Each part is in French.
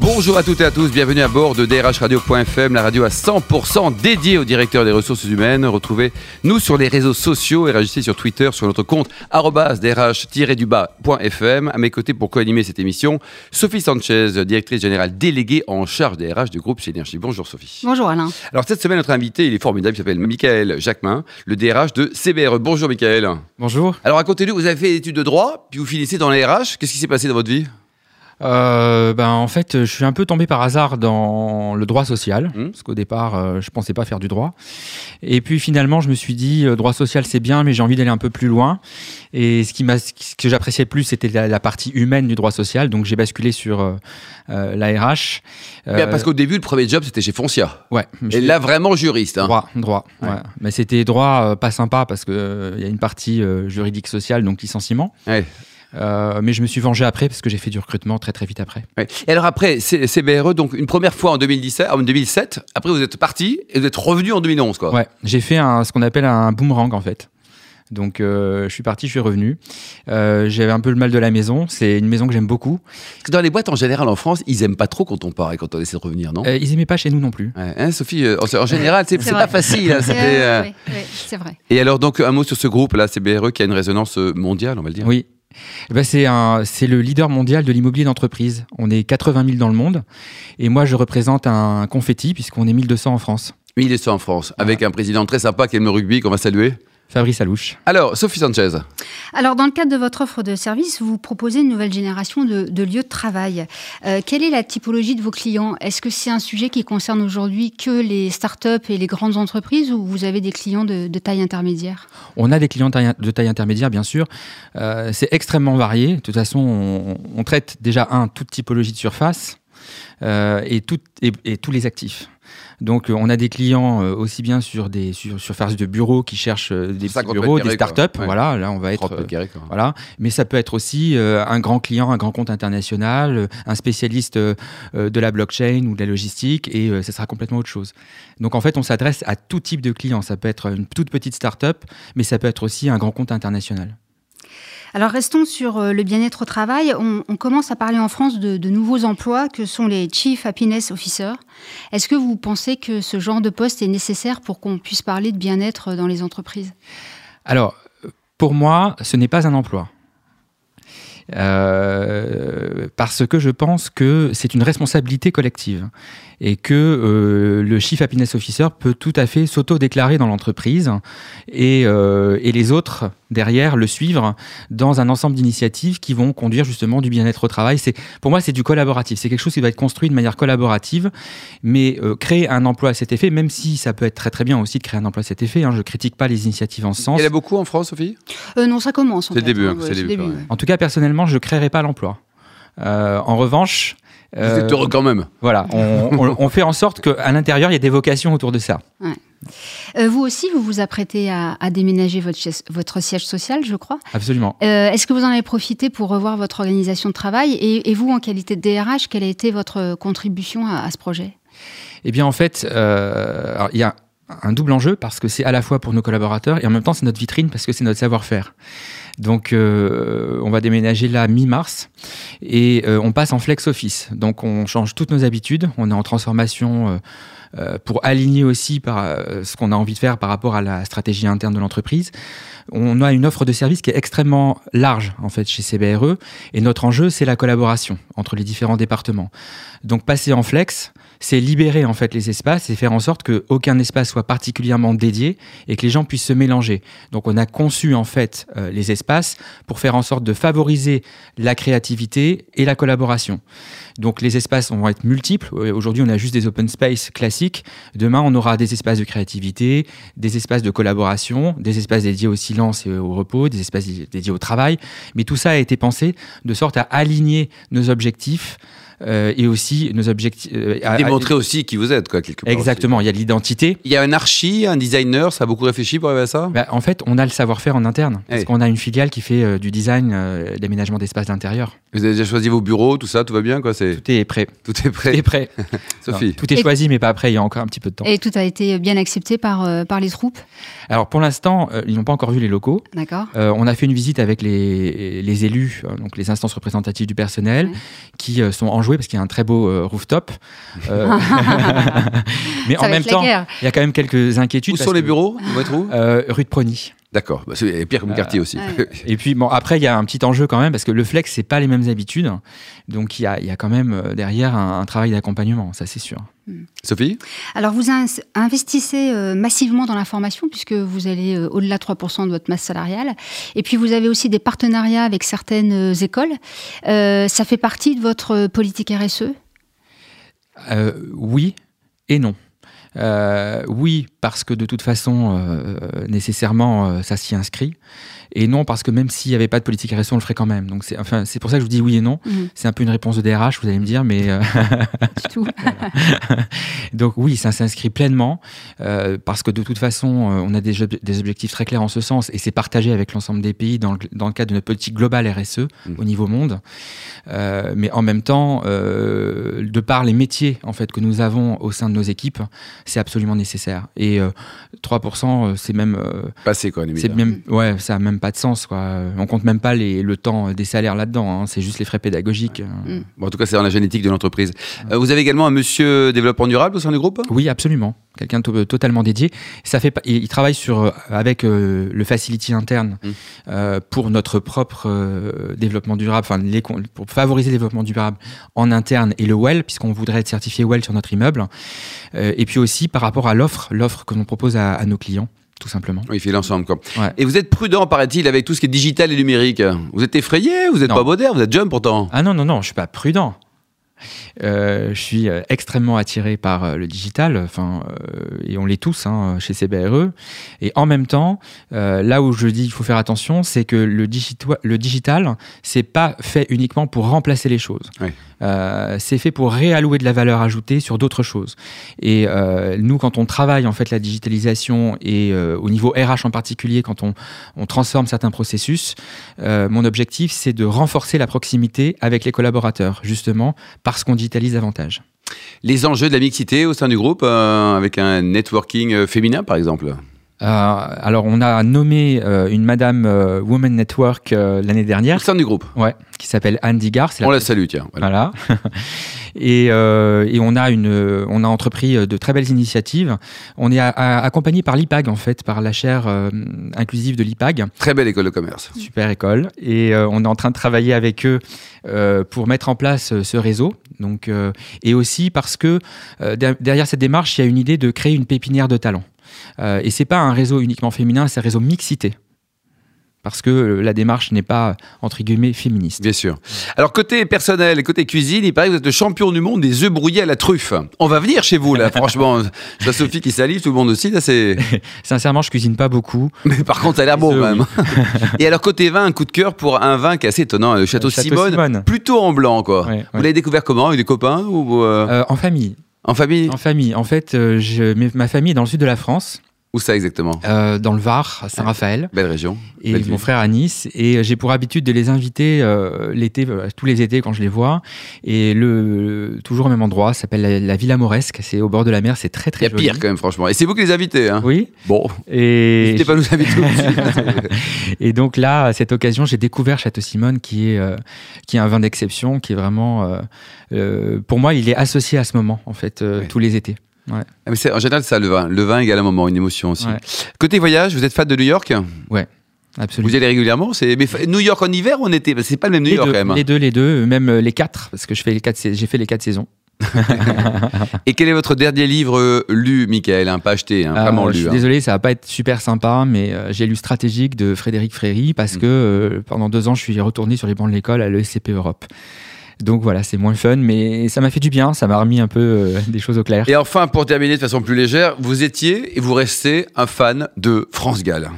Bonjour à toutes et à tous, bienvenue à bord de drhradio.fm, la radio à 100% dédiée au directeur des ressources humaines. Retrouvez-nous sur les réseaux sociaux et réagissez sur Twitter sur notre compte drh-du-bas.fm. À mes côtés pour co-animer cette émission, Sophie Sanchez, directrice générale déléguée en charge des RH du groupe Synergie. Bonjour Sophie. Bonjour Alain. Alors cette semaine, notre invité, il est formidable, il s'appelle Michael Jacquemin, le DRH de CBRE. Bonjour Michael. Bonjour. Alors racontez-nous, vous avez fait des études de droit, puis vous finissez dans les RH. Qu'est-ce qui s'est passé dans votre vie? Euh, ben, en fait, je suis un peu tombé par hasard dans le droit social, Mmh. parce qu'au départ, euh, je pensais pas faire du droit. Et puis finalement, je me suis dit, euh, droit social, c'est bien, mais j'ai envie d'aller un peu plus loin. Et ce, qui m'a, ce que j'appréciais plus, c'était la, la partie humaine du droit social. Donc j'ai basculé sur euh, euh, la RH. Bien, Euh, Parce qu'au début, le premier job, c'était chez Foncia. ouais, Et là, vraiment juriste. hein. Droit, droit. Ouais. ouais. Mais c'était droit pas sympa parce que euh, il y a une partie juridique sociale, donc licenciement. Ouais. Euh, mais je me suis vengé après parce que j'ai fait du recrutement très très vite après. Ouais. Et alors après, CBRE, donc une première fois en 2017, en 2007, après vous êtes parti et vous êtes revenu en 2011, quoi. Ouais, j'ai fait un, ce qu'on appelle un boomerang en fait. Donc euh, je suis parti, je suis revenu. Euh, J'avais un peu le mal de la maison. C'est une maison que j'aime beaucoup. Parce que dans les boîtes en général en France, ils aiment pas trop quand on part et quand on essaie de revenir, non? Euh, ils aimaient pas chez nous non plus. Ouais, hein, Sophie, euh, en en général, c'est pas facile. hein, c'était, Euh, euh, oui, oui, c'est vrai. Et alors donc un mot sur ce groupe là, CBRE, qui a une résonance mondiale, on va le dire? Oui. Eh ben, c'est le leader mondial de l'immobilier d'entreprise. On est 80 000 dans le monde, et moi je représente un confetti puisqu'on est 1200 en France. 1100 en France, avec un président très sympa qui aime le rugby, qu'on va saluer. Fabrice Alouche. Alors, Sophie Sanchez. Alors, dans le cadre de votre offre de service, vous proposez une nouvelle génération de, de lieux de travail. Euh, quelle est la typologie de vos clients? Est-ce que c'est un sujet qui concerne aujourd'hui que les startups et les grandes entreprises ou vous avez des clients de, de taille intermédiaire? On a des clients de taille intermédiaire, bien sûr. Euh, c'est extrêmement varié. De toute façon, on, on traite déjà, un, toute typologie de surface euh, et, tout- et- et tous les actifs. Donc, euh, on a des clients euh, aussi bien sur des sur, surfaces de bureaux qui cherchent euh, des petits 50 bureaux, des startups. Ouais. Voilà, là, on va 30 être. Voilà, mais ça peut être aussi un grand client, un grand compte international, un spécialiste de la blockchain ou de la logistique, et ça sera complètement autre chose. Donc en fait, on s'adresse à tout type de client. Ça peut être une toute petite start-up, mais ça peut être aussi un grand compte international. Alors, restons sur euh, le bien-être au travail. On, commence à parler en France de, de nouveaux emplois que sont les Chief Happiness Officers. Est-ce que vous pensez que ce genre de poste est nécessaire pour qu'on puisse parler de bien-être dans les entreprises? Alors, pour moi, ce n'est pas un emploi. Euh, parce que je pense que c'est une responsabilité collective et que euh, le Chief Happiness Officer peut tout à fait s'auto-déclarer dans l'entreprise et, euh, et les autres derrière le suivre dans un ensemble d'initiatives qui vont conduire justement du bien-être au travail. C'est pour moi c'est du collaboratif, c'est quelque chose qui doit être construit de manière collaborative, mais euh, créer un emploi à cet effet, même si ça peut être très très bien aussi de créer un emploi à cet effet. Hein, je critique pas les initiatives en ce sens. Il y en a beaucoup en France, Sophie? Euh, Non, ça commence. en C'est le début, hein, ouais, c'est le début, ouais. ouais. En tout cas, personnellement, je ne créerai pas l'emploi. Euh, en revanche, Vous euh, êtes heureux quand même. voilà, on, on- on fait en sorte qu'à l'intérieur, il y ait des vocations autour de ça. Euh, vous aussi, vous vous apprêtez à, à déménager votre, chaise- votre siège social, je crois. Absolument. Euh, Est-ce que vous en avez profité pour revoir votre organisation de travail et, et vous, en qualité de DRH, quelle a été votre contribution à, à ce projet? Eh bien, en fait, euh, il y a un double enjeu parce que c'est à la fois pour nos collaborateurs et en même temps, c'est notre vitrine parce que c'est notre savoir-faire. Donc, euh, on va déménager là mi-mars et euh, on passe en flex office. Donc, on change toutes nos habitudes. On est en transformation euh, pour aligner aussi par ce qu'on a envie de faire par rapport à la stratégie interne de l'entreprise. On a une offre de service qui est extrêmement large en fait chez CBRE et notre enjeu c'est la collaboration entre les différents départements. Donc passer en flex, c'est libérer en fait les espaces et faire en sorte que aucun espace soit particulièrement dédié et que les gens puissent se mélanger. Donc on a conçu en fait euh, les espaces pour faire en sorte de favoriser la créativité et la collaboration. Donc les espaces vont être multiples. Euh, Aujourd'hui, on a juste des open space classiques. Demain, on aura des espaces de créativité, des espaces de collaboration, des espaces dédiés au silence et au repos, des espaces dédiés au travail. Mais tout ça a été pensé de sorte à aligner nos objectifs euh, et aussi nos objectifs. euh, à- Démontrer aussi qui vous êtes, quoi, quelque part. Exactement, il y a de l'identité. Il y a un archi, un designer, ça a beaucoup réfléchi pour arriver à ça? Bah, en fait, on a le savoir-faire en interne, parce Oui. qu'on a une filiale qui fait euh, du design, euh, d'aménagement d'espace d'intérieur. Vous avez déjà choisi vos bureaux, tout ça, tout va bien, quoi c'est... Tout est prêt. Tout est Tout prêt. est prêt. Sophie Non, tout est Et- choisi, mais pas prêt. Il y a encore un petit peu de temps. Et tout a été bien accepté par, euh, par les troupes? Alors, pour l'instant, euh, ils n'ont pas encore vu les locaux. D'accord. Euh, on a fait une visite avec les, les élus, euh, donc les instances représentatives du personnel, Ouais. qui euh, sont enjoués parce qu'il y a un très beau euh, rooftop. Euh, mais Ça en même temps, il y a quand même quelques inquiétudes. Où parce sont les bureaux où Euh, Rue de Prony. D'accord, bah, c'est pire comme quartier aussi. ouais. Et puis, bon, après, il y a un petit enjeu quand même, parce que le flex, c'est pas les mêmes habitudes. Donc, il y a, il y a quand même euh, derrière un, un travail d'accompagnement, ça c'est sûr. Sophie? Alors, vous in- investissez euh, massivement dans la formation, puisque vous allez euh, au-delà de 3% de votre masse salariale. Et puis, vous avez aussi des partenariats avec certaines euh, écoles. Euh, ça fait partie de votre euh, politique RSE Euh, oui et non. Euh, oui, parce que de toute façon, euh, nécessairement, euh, ça s'y inscrit. Et non, parce que même s'il n'y avait pas de politique RSE, on le ferait quand même. Donc, c'est enfin, c'est pour ça que je vous dis oui et non. Mhm. C'est un peu une réponse de DRH, vous allez me dire, mais euh, du tout. donc oui, ça s'inscrit pleinement euh, parce que de toute façon, euh, on a des, ob- des objectifs très clairs en ce sens et c'est partagé avec l'ensemble des pays dans le, dans le cadre de notre politique globale RSE Mhm. au niveau monde. Euh, mais en même temps, euh, de par les métiers en fait que nous avons au sein de nos équipes, c'est absolument nécessaire. Et euh, 3%, euh, c'est même, euh, Passé, quoi, limite. c'est même, ouais, ça a même pas de sens quoi. On compte même pas les, le temps des salaires là-dedans. hein. C'est juste les frais pédagogiques. euh. Bon, en tout cas, c'est dans la génétique de l'entreprise. Euh, vous avez également un monsieur développement durable au sein du groupe? Oui, absolument. Quelqu'un de totalement dédié. Ça fait, il il travaille sur, euh, avec euh, le facility interne Mm. euh, pour notre propre euh, développement durable, enfin pour favoriser le développement durable en interne et le WELL, puisqu'on voudrait être certifié WELL sur notre immeuble. Et puis aussi par rapport à l'offre, l'offre que l'on propose à, à nos clients, tout simplement. Oui, il fait l'ensemble, quoi. Ouais. Et vous êtes prudent, paraît-il, avec tout ce qui est digital et numérique. Vous êtes effrayé Vous n'êtes pas moderne Vous êtes jeune pourtant Ah non, non, non, je suis pas prudent. Euh, je suis euh, extrêmement attiré par euh, le digital, enfin, euh, et on l'est tous hein, chez CBRE. Et en même temps, euh, là où je dis il faut faire attention, c'est que le, le digital, c'est pas fait uniquement pour remplacer les choses. Oui. C'est fait pour réallouer de la valeur ajoutée sur d'autres choses. Et nous, quand on travaille en fait la digitalisation et au niveau RH en particulier, quand on, on transforme certains processus, mon objectif, c'est de renforcer la proximité avec les collaborateurs, justement parce qu'on digitalise davantage. Les enjeux de la mixité au sein du groupe, euh, avec un networking euh, féminin, par exemple alors, on a nommé euh, une Madame euh, Women Network euh, l'année Au dernière, sein du groupe. ouais, qui s'appelle Anne Digard. c'est la On la salue, tiens. Voilà. Voilà. et, euh, et on a une, on a entrepris euh, de très belles initiatives. On est accompagné par l'IPAG en fait, par la chaire euh, inclusive de l'IPAG, Très belle école de commerce. super école. Et euh, on est en train de travailler avec eux euh, pour mettre en place euh, ce réseau. Donc, euh, et aussi parce que euh, der- derrière cette démarche, il y a une idée de créer une pépinière de talents. Euh, et c'est pas un réseau uniquement féminin, c'est un réseau mixité. Parce que la démarche n'est pas, entre guillemets, féministe. Bien sûr. Alors, côté personnel et côté cuisine, il paraît que vous êtes le champion du monde des œufs brouillés à la truffe. On va venir chez vous, là, franchement. Je Sophie qui salive, tout le monde aussi, là, c'est. Sincèrement, je cuisine pas beaucoup. Mais par contre, ça a l'air bon, même. Et alors, côté vin, un coup de cœur pour un vin qui est assez étonnant, le Château, Euh, Château Simone, Simone. Plutôt en blanc, quoi. Ouais, Vous l'avez découvert comment Avec des copains ou euh, Euh, en famille. En famille? En famille. En fait, euh, je- ma famille est dans le sud de la France, Où ça exactement? Euh, dans le Var, à Saint-Raphaël, Belle région. et Belle mon frère à Nice. Et euh, j'ai pour habitude de les inviter euh, l'été, tous les étés quand je les vois. Et le, toujours au même endroit, ça s'appelle la, la Villa Moresque. C'est au bord de la mer, c'est très Il y très a joli. pire quand même, franchement. Et c'est vous qui les invitez, hein? Oui. Bon, Et, n'hésitez pas à nous inviter et donc là, à cette occasion, j'ai découvert Château Simone, qui est euh, qui est un vin d'exception, qui est vraiment, pour moi, il est associé à ce moment en fait tous les étés. Ah, mais c'est- en général, ça, le vin. Le vin égale un moment, une émotion aussi. Ouais. Côté voyage, vous êtes fan de New York? Absolument. Vous y allez régulièrement? C'est... Mais New York en hiver ou en été? C'est pas le même New les, York deux, quand même. les deux, les deux, même euh, les quatre, parce que je fais les quatre, j'ai fait les quatre saisons. Et quel est votre dernier livre euh, lu, Michael? Hein, Pas acheté, hein, vraiment Euh, je lu. suis hein. désolé, ça va pas être super sympa, mais euh, j'ai lu Stratégique de Frédéric Fréry parce Mm. que euh, pendant deux ans, je suis retourné sur les bancs de l'école à l'ESCP Europe. Donc voilà, c'est moins fun, mais ça m'a fait du bien, ça m'a remis un peu euh, des choses au clair. Et enfin, pour terminer de façon plus légère, vous étiez et vous restez un fan de France Gall.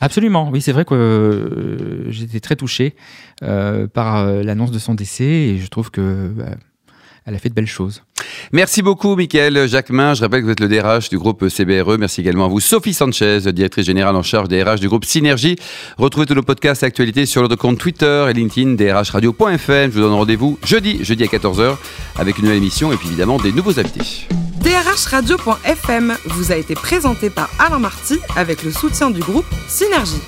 Absolument, oui, c'est vrai que euh, j'étais très touché euh, par l'annonce de son décès et je trouve que bah, elle a fait de belles choses. Merci beaucoup, Mickaël Jacquemin. Je rappelle que vous êtes le DRH du groupe CBRE. Merci également à vous, Sophie Sanchez, directrice générale en charge des RH du groupe Synergie. Retrouvez tous nos podcasts et actualités sur notre compte Twitter et LinkedIn, drhradio.fm. Je vous donne rendez-vous jeudi, jeudi à 14h, avec une nouvelle émission et puis évidemment des nouveaux invités. drhradio.fm vous a été présenté par Alain Marty avec le soutien du groupe Synergie.